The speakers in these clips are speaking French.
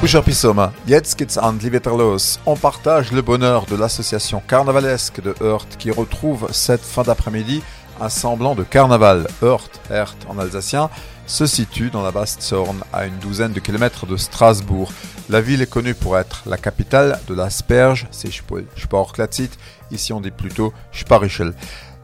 Pusher jetzt geht's an. On partage le bonheur de l'association carnavalesque de Heurt qui retrouve cette fin d'après-midi un semblant de carnaval. Heurt, Heurt en alsacien, se situe dans la Basse-Sorne, à une douzaine de kilomètres de Strasbourg. La ville est connue pour être la capitale de l'asperge, c'est Sportklatzit, ici on dit plutôt Sparichel.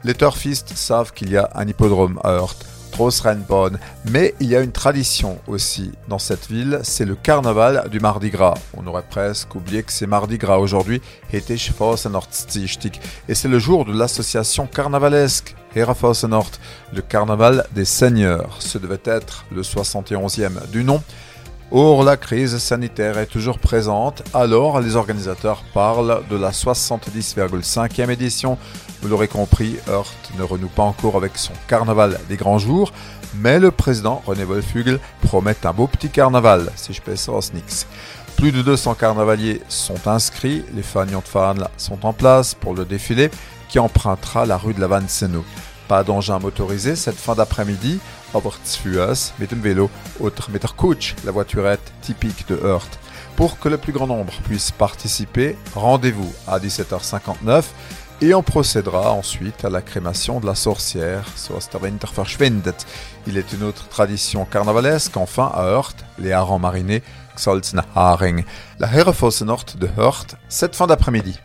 Les turfistes savent qu'il y a un hippodrome à Heurt. Großrheinbonn. Mais il y a une tradition aussi dans cette ville, c'est le carnaval du Mardi Gras. On aurait presque oublié que c'est Mardi Gras aujourd'hui, et c'est le jour de l'association carnavalesque Nord, le carnaval des seigneurs. Ce devait être le 71e du nom. Or, la crise sanitaire est toujours présente, alors les organisateurs parlent de la 70,5e édition. Vous l'aurez compris, Heurt ne renoue pas encore avec son carnaval des grands jours, mais le président René Wolfugel promet un beau petit carnaval, si je peux ça Nix. Plus de 200 carnavaliers sont inscrits, les fanions de fans sont en place pour le défilé qui empruntera la rue de la Vanne-Seno. Pas d'engin motorisé cette fin d'après-midi, aber mit dem vélo, autre mit la voiturette typique de Heurt. Pour que le plus grand nombre puisse participer, rendez-vous à 17h59 et on procédera ensuite à la crémation de la sorcière, Il est une autre tradition carnavalesque, enfin à Heurt, les harengs marinés, Xolzner Haring. La Herrefossenort de Heurt, cette fin d'après-midi.